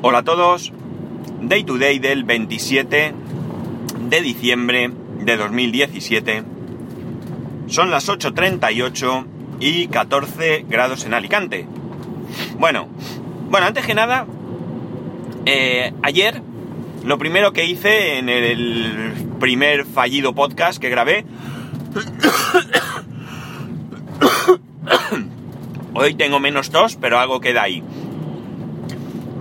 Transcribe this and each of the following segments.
Hola a todos. Day to day del 27 de diciembre de 2017. Son las 8.38 y 14 grados en Alicante. Bueno, bueno, antes que nada, eh, ayer lo primero que hice en el primer fallido podcast que grabé Hoy tengo menos tos, pero algo queda ahí.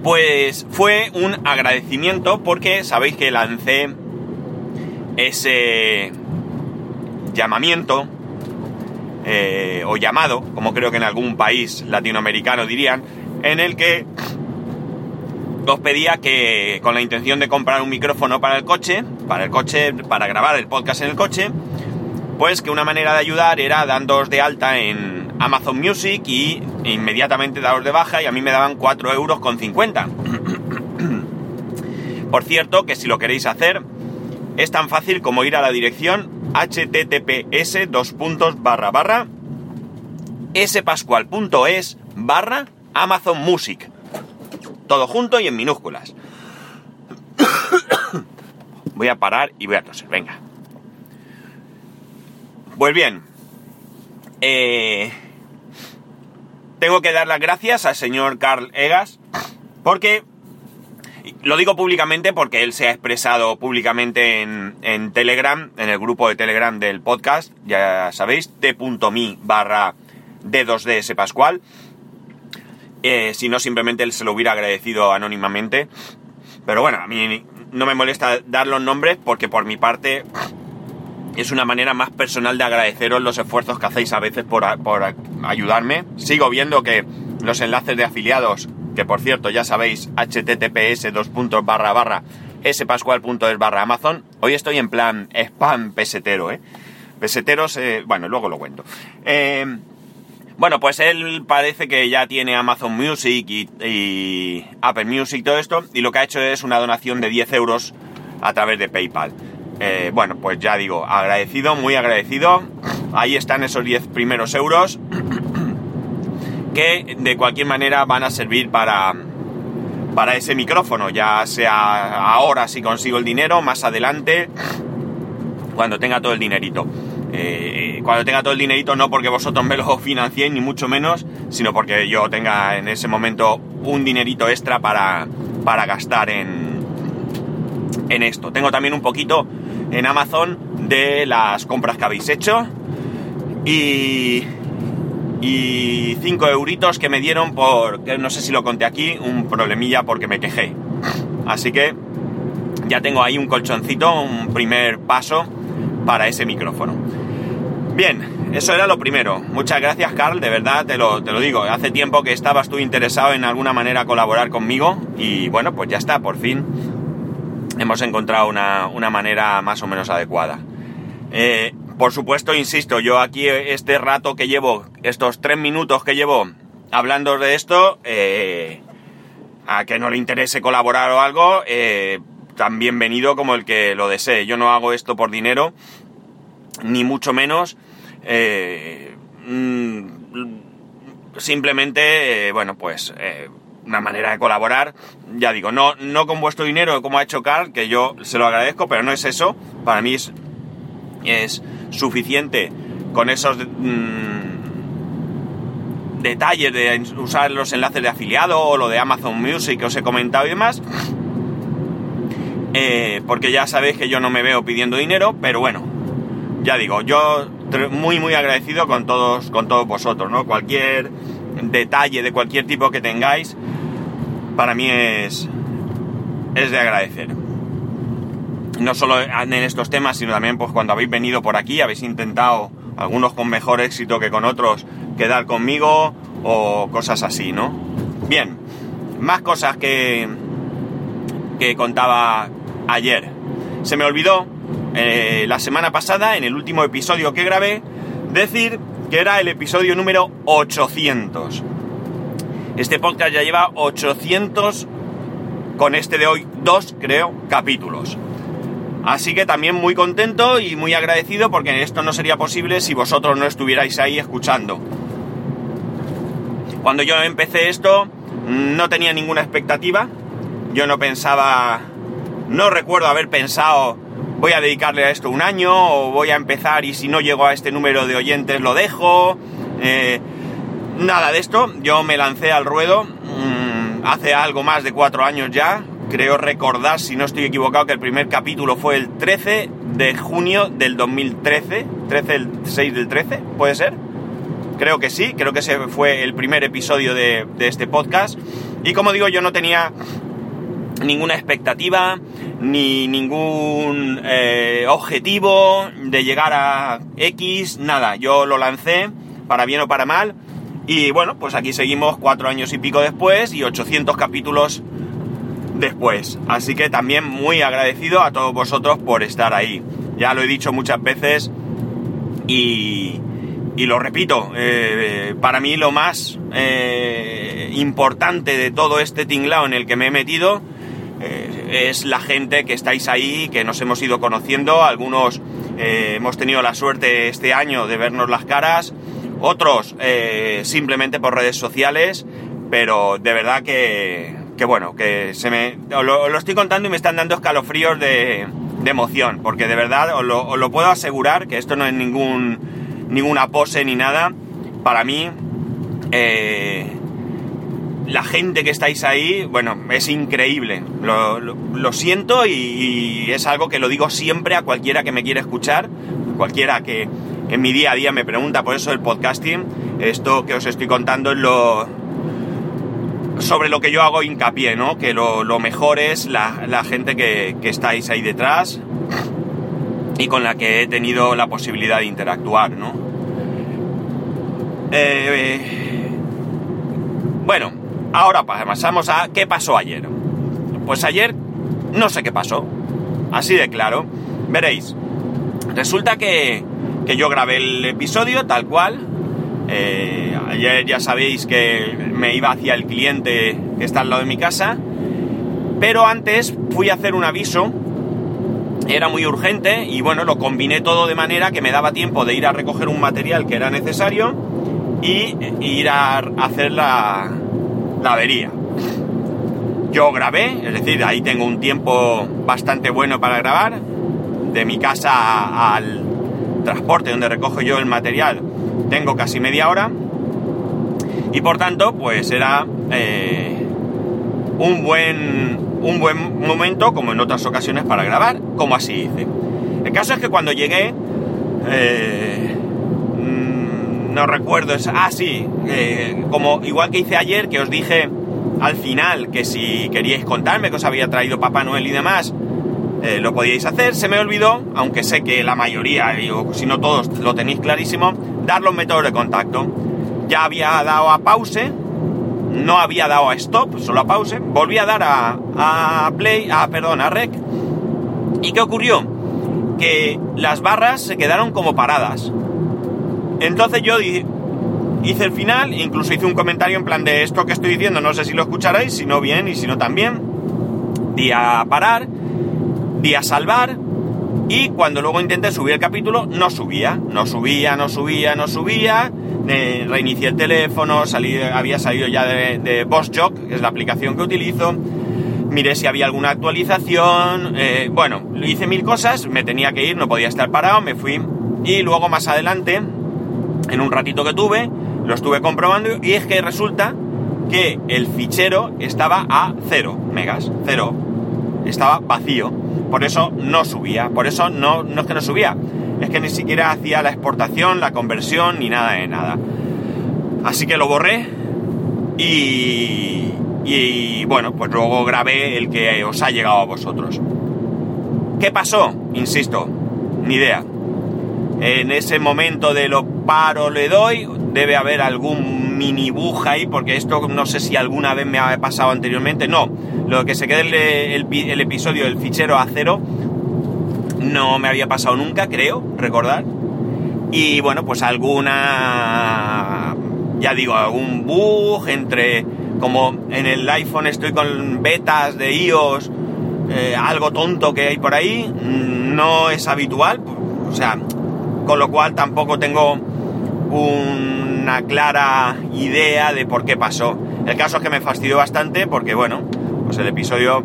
Pues fue un agradecimiento porque sabéis que lancé ese llamamiento eh, o llamado, como creo que en algún país latinoamericano dirían, en el que os pedía que con la intención de comprar un micrófono para el coche, para el coche, para grabar el podcast en el coche, pues que una manera de ayudar era dándoos de alta en Amazon Music y inmediatamente daros de baja y a mí me daban 4 euros con 50. Por cierto, que si lo queréis hacer, es tan fácil como ir a la dirección https dos puntos barra barra spascual.es barra Amazon Music. Todo junto y en minúsculas. voy a parar y voy a toser, venga. Pues bien, eh, tengo que dar las gracias al señor Carl Egas porque, lo digo públicamente porque él se ha expresado públicamente en, Telegram, en el grupo de Telegram del podcast, ya sabéis, t.me barra d2ds pascual. Eh, si no, simplemente él se lo hubiera agradecido anónimamente. Pero bueno, a mí no me molesta dar los nombres porque por mi parte es una manera más personal de agradeceros los esfuerzos que hacéis a veces por, ayudarme. Sigo viendo que los enlaces de afiliados, que por cierto ya sabéis, https dos puntos barra barra spascual.es barra Amazon. Hoy estoy en plan spam pesetero, ¿eh? Peseteros, eh, bueno, luego lo cuento. Eh, bueno, pues él parece que ya tiene Amazon Music y, y Apple Music, todo esto, y lo que ha hecho es una donación de 10 euros a través de PayPal. Eh, bueno, pues ya digo, agradecido, muy agradecido. Ahí están esos 10 primeros euros que de cualquier manera van a servir para, para ese micrófono, ya sea ahora si consigo el dinero, más adelante, cuando tenga todo el dinerito. Eh, cuando tenga todo el dinerito no porque vosotros me lo financiéis ni mucho menos, sino porque yo tenga en ese momento un dinerito extra para, para gastar en, en esto. Tengo también un poquito en Amazon de las compras que habéis hecho y y 5 euritos que me dieron por, no sé si lo conté aquí, un problemilla porque me quejé. Así que ya tengo ahí un colchoncito, un primer paso para ese micrófono. Bien, eso era lo primero. Muchas gracias, Carl, de verdad te lo, te lo digo. Hace tiempo que estabas tú interesado en alguna manera colaborar conmigo y bueno, pues ya está, por fin hemos encontrado una, manera más o menos adecuada. Eh, por supuesto, insisto, yo aquí este rato que llevo, estos tres minutos que llevo hablando de esto, eh, a que no le interese colaborar o algo, eh, tan bienvenido como el que lo desee. Yo no hago esto por dinero, ni mucho menos. Mm, simplemente, bueno, pues una manera de colaborar. Ya digo, no, no con vuestro dinero como ha hecho Carl, que yo se lo agradezco, pero no es eso. Para mí es, es suficiente con esos mm, detalles de usar los enlaces de afiliado o lo de Amazon Music que os he comentado y demás. Eh, porque ya sabéis que yo no me veo pidiendo dinero, pero bueno, ya digo, yo muy muy agradecido con todos, con todos vosotros, ¿no? Cualquier detalle de cualquier tipo que tengáis, para mí es, es de agradecer. No solo en estos temas, sino también pues cuando habéis venido por aquí, habéis intentado, algunos con mejor éxito que con otros, quedar conmigo o cosas así, ¿no? Bien, más cosas que, que contaba ayer. Se me olvidó eh, la semana pasada, en el último episodio que grabé, decir que era el episodio número 800. Este podcast ya lleva 800, con este de hoy, dos, creo, capítulos. Así que también muy contento y muy agradecido porque esto no sería posible si vosotros no estuvierais ahí escuchando. Cuando yo empecé esto no tenía ninguna expectativa, yo no pensaba, no recuerdo haber pensado, voy a dedicarle a esto un año o voy a empezar y si no llego a este número de oyentes lo dejo. Eh, nada de esto, yo me lancé al ruedo mmm, hace algo más de cuatro años ya. Creo recordar, si no estoy equivocado, que el primer capítulo fue el 13 de junio del 2013. 13, el 6 del 13, ¿puede ser? Creo que sí, creo que ese fue el primer episodio de, de este podcast. Y como digo, yo no tenía ninguna expectativa, ni ningún eh, objetivo de llegar a X, nada. Yo lo lancé, para bien o para mal. Y bueno, pues aquí seguimos cuatro años y pico después y 800 capítulos después. Así que también muy agradecido a todos vosotros por estar ahí. Ya lo he dicho muchas veces y, y lo repito, eh, para mí lo más eh, importante de todo este tinglao en el que me he metido eh, es la gente que estáis ahí, que nos hemos ido conociendo, algunos hemos tenido la suerte este año de vernos las caras, otros eh, simplemente por redes sociales, pero de verdad que, que bueno, que se me... Lo, lo, estoy contando y me están dando escalofríos de, de emoción, porque de verdad os lo, os lo, puedo asegurar, que esto no es ningún, ninguna pose ni nada, para mí... Eh, la gente que estáis ahí, bueno, es increíble. Lo, lo, lo siento y, y, es algo que lo digo siempre a cualquiera que me quiera escuchar, cualquiera que en mi día a día me pregunta por eso el podcasting. Esto que os estoy contando es lo sobre lo que yo hago hincapié, ¿no? Que lo, mejor es la, la gente que, que, estáis ahí detrás y con la que he tenido la posibilidad de interactuar, ¿no? Eh, eh, bueno, Ahora pasamos a qué pasó ayer. Pues ayer no sé qué pasó. Así de claro. Veréis. Resulta que, que yo grabé el episodio tal cual. Eh, ayer ya sabéis que me iba hacia el cliente que está al lado de mi casa. Pero antes fui a hacer un aviso. Era muy urgente y bueno, lo combiné todo de manera que me daba tiempo de ir a recoger un material que era necesario y ir a hacer la, la avería. Yo grabé, es decir, ahí tengo un tiempo bastante bueno para grabar. De mi casa al transporte donde recojo yo el material tengo casi media hora. Y por tanto, pues era eh, un, buen, un buen momento, como en otras ocasiones, para grabar, como así hice. El caso es que cuando llegué, eh, no recuerdo, es, ah, sí, eh, como igual que hice ayer, que os dije al final que si queríais contarme que os había traído Papá Noel y demás, eh, lo podíais hacer, se me olvidó, aunque sé que la mayoría, o si no todos lo tenéis clarísimo, dar los métodos de contacto. Ya había dado a pause, no había dado a stop, solo a pause, volví a dar a, play, a, perdón, a rec. ¿Y qué ocurrió? Que las barras se quedaron como paradas. Entonces yo hice el final, incluso hice un comentario en plan de esto que estoy diciendo, no sé si lo escucharéis, si no bien y si no también. Di a parar, di a salvar y cuando luego intenté subir el capítulo no subía, no subía, no subía, no subía. Eh, reinicié el teléfono, salí, había salido ya de, de BossJock, que es la aplicación que utilizo. Miré si había alguna actualización. Eh, bueno, hice mil cosas, me tenía que ir, no podía estar parado, me fui. Y luego más adelante en un ratito que tuve, lo estuve comprobando y es que resulta que el fichero estaba a 0 megas, 0. Estaba vacío. Por eso no subía. Por eso no, no es que no subía. Es que ni siquiera hacía la exportación, la conversión, ni nada de nada. Así que lo borré. Y, y bueno, pues luego grabé el que os ha llegado a vosotros. ¿Qué pasó? Insisto, ni idea. En ese momento de lo paro le doy, debe haber algún mini bug ahí, porque esto no sé si alguna vez me ha pasado anteriormente. No, lo que se quede el, el, el episodio del fichero a cero no me había pasado nunca, creo, recordar. Y bueno, pues alguna, ya digo, algún bug entre, como en el iPhone estoy con betas de iOS, eh, algo tonto que hay por ahí, no es habitual, o sea, con lo cual tampoco tengo una clara idea de por qué pasó. El caso es que me fastidió bastante porque, bueno, Pues el episodio,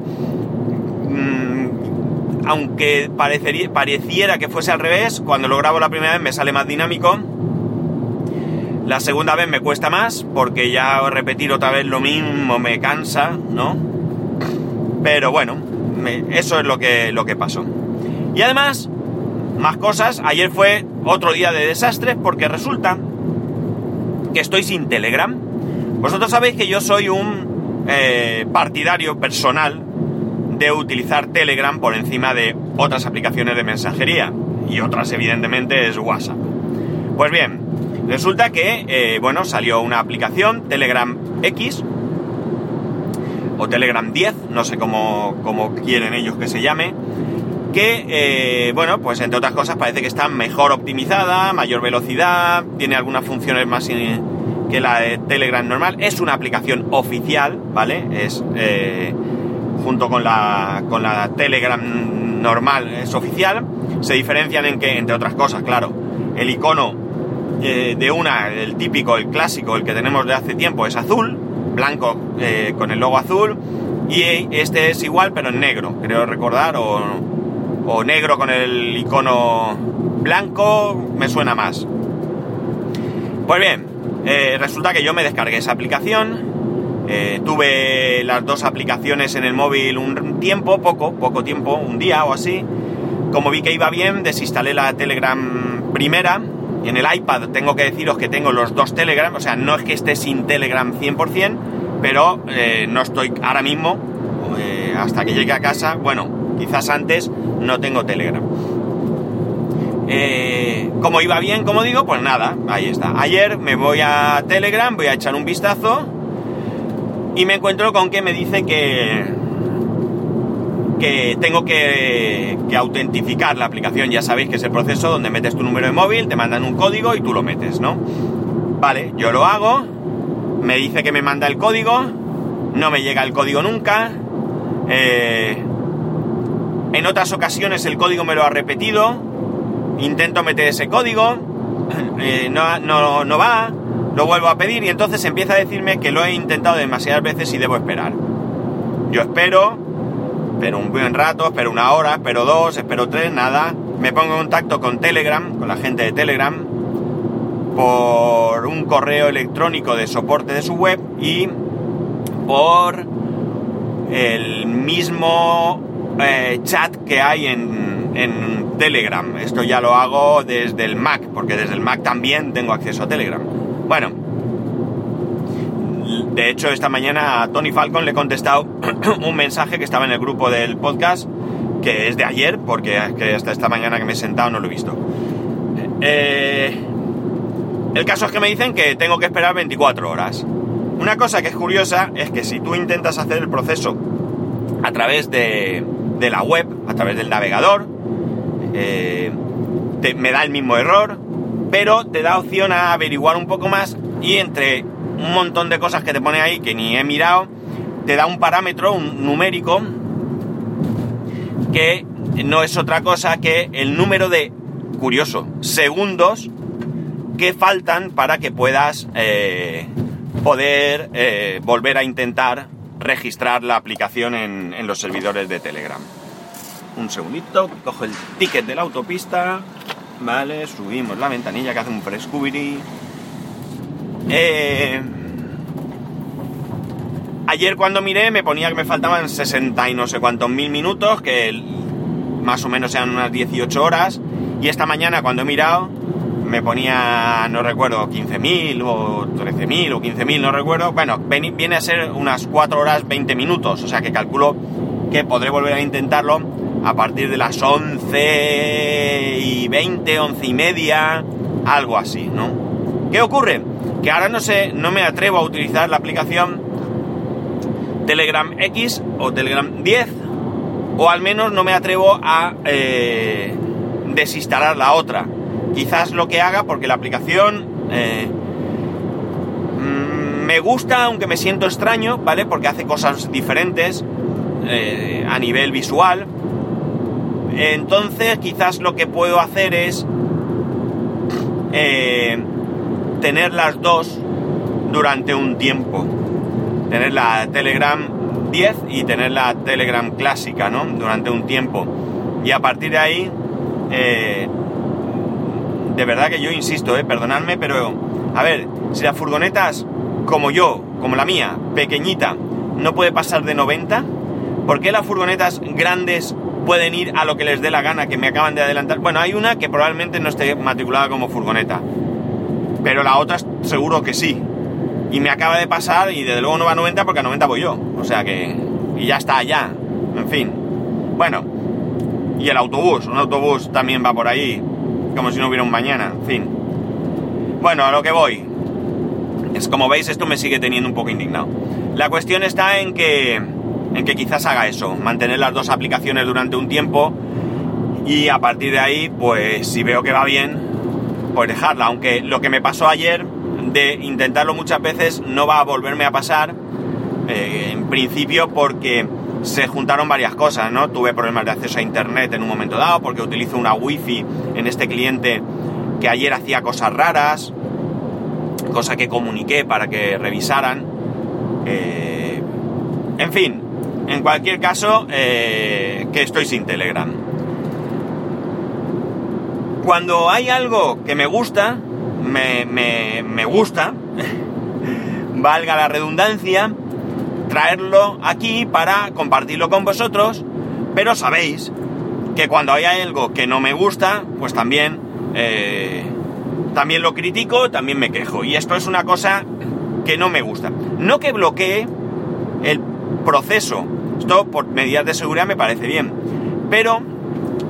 mm, aunque pareciera que fuese al revés, cuando lo grabo la primera vez me sale más dinámico. La segunda vez me cuesta más porque ya repetir otra vez lo mismo me cansa, ¿no? Pero bueno, eso es lo que, lo que pasó. Y además, más cosas, ayer fue otro día de desastres porque resulta que estoy sin Telegram. Vosotros sabéis que yo soy un eh, partidario personal de utilizar Telegram por encima de otras aplicaciones de mensajería. Y otras, evidentemente, es WhatsApp. Pues bien, resulta que, eh, bueno, salió una aplicación, Telegram X, o Telegram 10, no sé cómo, cómo quieren ellos que se llame, que, eh, bueno, pues entre otras cosas parece que está mejor optimizada, mayor velocidad, tiene algunas funciones más que la de Telegram normal. Es una aplicación oficial, ¿vale? Es eh, junto con la, con la Telegram normal, es oficial. Se diferencian en que, entre otras cosas, claro, el icono eh, de una, el típico, el clásico, el que tenemos de hace tiempo, es azul, blanco con el logo azul. Y este es igual, pero en negro, creo recordar, o o negro con el icono blanco, me suena más. Pues bien, eh, resulta que yo me descargué esa aplicación. Eh, tuve las dos aplicaciones en el móvil un tiempo, poco, poco tiempo, un día o así. Como vi que iba bien, desinstalé la Telegram primera. En el iPad tengo que deciros que tengo los dos Telegram, o sea, no es que esté sin Telegram 100%, pero eh, no estoy ahora mismo, hasta que llegue a casa, bueno, quizás antes, no tengo Telegram. Eh, como iba bien, como digo, pues nada, ahí está. Ayer me voy a Telegram, voy a echar un vistazo y me encuentro con que me dice que que tengo que, que, autentificar la aplicación. Ya sabéis que es el proceso donde metes tu número de móvil, te mandan un código y tú lo metes, ¿no? Vale, yo lo hago, me dice que me manda el código, no me llega el código nunca, eh, en otras ocasiones el código me lo ha repetido, intento meter ese código, eh, no, no, no va, lo vuelvo a pedir y entonces empieza a decirme que lo he intentado demasiadas veces y debo esperar. Yo espero, espero un buen rato, espero una hora, espero dos, espero tres, nada. Me pongo en contacto con Telegram, con la gente de Telegram, por un correo electrónico de soporte de su web y por el mismo eh, chat que hay en, en, Telegram. Esto ya lo hago desde el Mac, porque desde el Mac también tengo acceso a Telegram. Bueno, de hecho esta mañana a Tony Falcon le he contestado un mensaje que estaba en el grupo del podcast, que es de ayer, porque hasta esta mañana que me he sentado no lo he visto. Eh, el caso es que me dicen que tengo que esperar 24 horas. Una cosa que es curiosa es que si tú intentas hacer el proceso a través de, de la web, a través del navegador, eh, me da el mismo error, pero te da opción a averiguar un poco más y entre un montón de cosas que te pone ahí que ni he mirado, te da un parámetro, un numérico, que no es otra cosa que el número de, curioso, segundos que faltan para que puedas eh, poder eh, volver a intentar registrar la aplicación en, los servidores de Telegram. Un segundito, cojo el ticket de la autopista, vale, subimos la ventanilla que hace un frescubiri. Eh, ayer cuando miré me ponía que me faltaban 60 y no sé cuántos mil minutos, que más o menos sean unas 18 horas, y esta mañana cuando he mirado me ponía, no recuerdo, 15.000 o 13.000 o 15.000, no recuerdo. Bueno, viene a ser unas 4 horas 20 minutos, o sea que calculo que podré volver a intentarlo a partir de las 11 y 20, 11 y media, algo así, ¿no? ¿Qué ocurre? Que ahora no sé, no me atrevo a utilizar la aplicación Telegram X o Telegram 10, o al menos no me atrevo a eh, desinstalar la otra quizás lo que haga porque la aplicación eh, mm, me gusta aunque me siento extraño, ¿vale? Porque hace cosas diferentes eh, a nivel visual. Entonces quizás lo que puedo hacer es eh, tener las dos durante un tiempo. Tener la Telegram 10 y tener la Telegram clásica, ¿no? Durante un tiempo. Y a partir de ahí, de verdad que yo insisto, eh, perdonadme, pero a ver, si las furgonetas como yo, como la mía, pequeñita, no puede pasar de 90, ¿por qué las furgonetas grandes pueden ir a lo que les dé la gana, que me acaban de adelantar? Bueno, hay una que probablemente no esté matriculada como furgoneta, pero la otra seguro que sí. Y me acaba de pasar y desde luego no va a 90 porque a 90 voy yo. O sea que... Y ya está allá. En fin. Bueno. Y el autobús. Un autobús también va por ahí. Como si no hubiera un mañana. En fin. Bueno, a lo que voy. Es como veis, esto me sigue teniendo un poco indignado. La cuestión está en que, en que quizás haga eso, mantener las dos aplicaciones durante un tiempo y a partir de ahí, pues si veo que va bien, pues dejarla. Aunque lo que me pasó ayer, de intentarlo muchas veces, no va a volverme a pasar, eh, en principio porque se juntaron varias cosas, ¿no? Tuve problemas de acceso a internet en un momento dado, porque utilizo una wifi en este cliente que ayer hacía cosas raras, cosa que comuniqué para que revisaran. Eh, en fin, en cualquier caso, eh, que estoy sin Telegram. Cuando hay algo que me gusta, me, me gusta, valga la redundancia, traerlo aquí para compartirlo con vosotros, pero sabéis que cuando hay algo que no me gusta, pues también eh, también lo critico, también me quejo. Y esto es una cosa que no me gusta. No que bloquee el proceso. Esto por medidas de seguridad me parece bien. Pero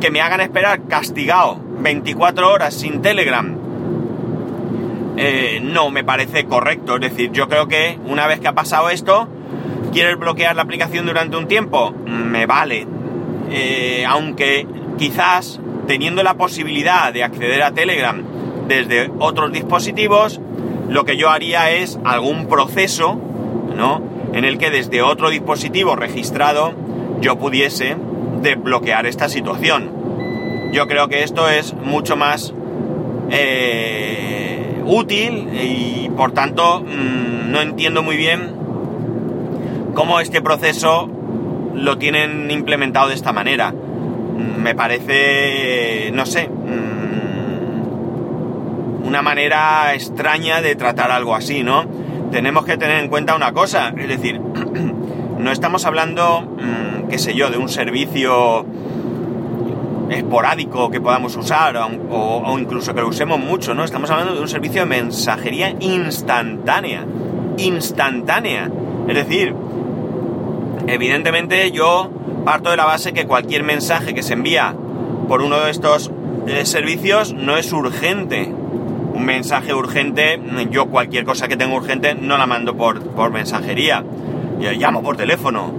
que me hagan esperar castigado 24 horas sin Telegram. Eh, no me parece correcto. Es decir, yo creo que una vez que ha pasado esto, quieres bloquear la aplicación durante un tiempo, me vale. Eh, aunque quizás teniendo la posibilidad de acceder a Telegram desde otros dispositivos, lo que yo haría es algún proceso, ¿no? En el que desde otro dispositivo registrado yo pudiese desbloquear esta situación. Yo creo que esto es mucho más eh, útil y por tanto mm, no entiendo muy bien cómo este proceso lo tienen implementado de esta manera me parece, no sé, mm, una manera extraña de tratar algo así, ¿no? Tenemos que tener en cuenta una cosa, es decir, no estamos hablando, mm, qué sé yo, de un servicio esporádico que podamos usar o, o, incluso que lo usemos mucho, ¿no? Estamos hablando de un servicio de mensajería instantánea, instantánea. Es decir, evidentemente yo parto de la base que cualquier mensaje que se envía por uno de estos eh, servicios no es urgente. Un mensaje urgente, yo cualquier cosa que tenga urgente no la mando por, por mensajería. Yo llamo por teléfono.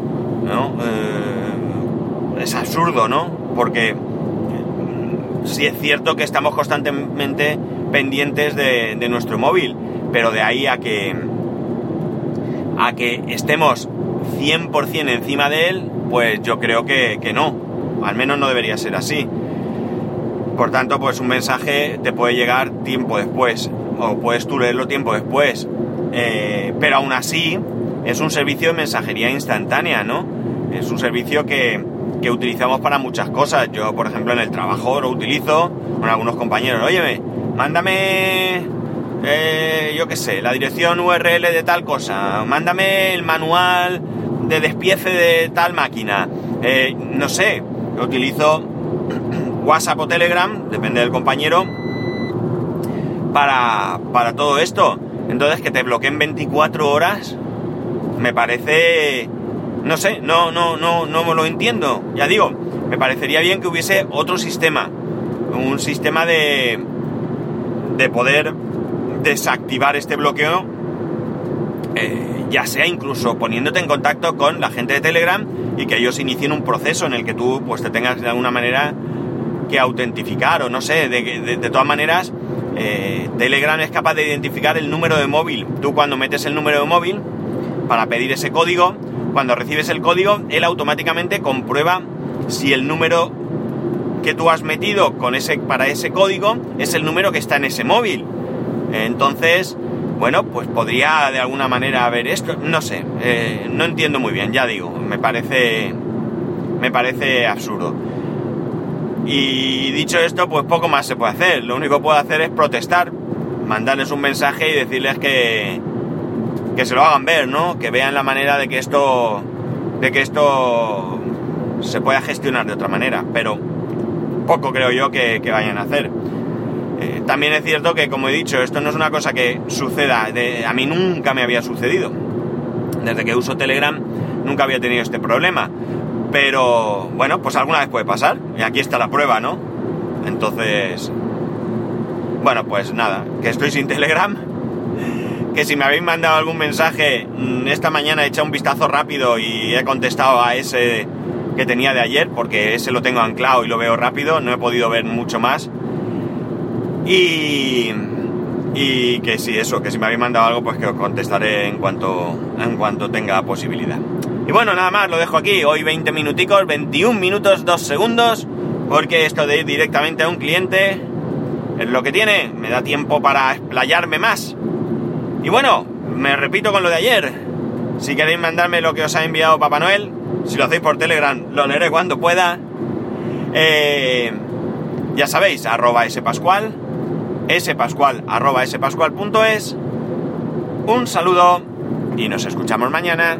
¿no? Eh, es absurdo, ¿no? Porque mm, sí es cierto que estamos constantemente pendientes de, de nuestro móvil, pero de ahí a que a que estemos 100% encima de él, pues yo creo que, no. Al menos no debería ser así. Por tanto, pues un mensaje te puede llegar tiempo después, o puedes tú leerlo tiempo después. Eh, pero aún así, es un servicio de mensajería instantánea, ¿no? Es un servicio que, que utilizamos para muchas cosas. Yo, por ejemplo, en el trabajo lo utilizo con algunos compañeros. Óyeme, mándame, eh, yo qué sé, la dirección URL de tal cosa. Mándame el manual de despiece de tal máquina. Eh, no sé, utilizo WhatsApp o Telegram, depende del compañero, para, para todo esto. Entonces que te bloqueen 24 horas, me parece, no sé, no, no, no, no lo entiendo. Ya digo, me parecería bien que hubiese otro sistema, un sistema de, de poder desactivar este bloqueo eh, ya sea incluso poniéndote en contacto con la gente de Telegram y que ellos inicien un proceso en el que tú pues te tengas de alguna manera que autentificar o no sé, de, de, todas maneras eh, Telegram es capaz de identificar el número de móvil. Tú cuando metes el número de móvil para pedir ese código, cuando recibes el código, él automáticamente comprueba si el número que tú has metido con ese, para ese código es el número que está en ese móvil. Entonces, bueno, pues podría de alguna manera haber esto, no sé, eh, no entiendo muy bien, ya digo, me parece, me parece absurdo. Y dicho esto, pues poco más se puede hacer, lo único que puedo hacer es protestar, mandarles un mensaje y decirles que, que se lo hagan ver, ¿no? Que vean la manera de que esto, de que esto se pueda gestionar de otra manera, pero poco creo yo que, que vayan a hacer. También es cierto que, como he dicho, esto no es una cosa que suceda, a mí nunca me había sucedido. Desde que uso Telegram nunca había tenido este problema. Pero bueno, pues alguna vez puede pasar. Y aquí está la prueba, ¿no? Entonces, bueno, pues nada, que estoy sin Telegram. Que si me habéis mandado algún mensaje, mm, esta mañana he echado un vistazo rápido y he contestado a ese que tenía de ayer, porque ese lo tengo anclado y lo veo rápido, no he podido ver mucho más. Y, y que si eso, que si me habéis mandado algo, pues que os contestaré en cuanto, en cuanto tenga posibilidad. Y bueno, nada más, lo dejo aquí. Hoy 20 minuticos, 21 minutos, 2 segundos, porque esto de ir directamente a un cliente es lo que tiene. Me da tiempo para explayarme más. Y bueno, me repito con lo de ayer. Si queréis mandarme lo que os ha enviado Papá Noel, si lo hacéis por Telegram, lo leeré cuando pueda. Eh, ya sabéis, arroba spascual spascual arroba spascual.es. Un saludo y nos escuchamos mañana.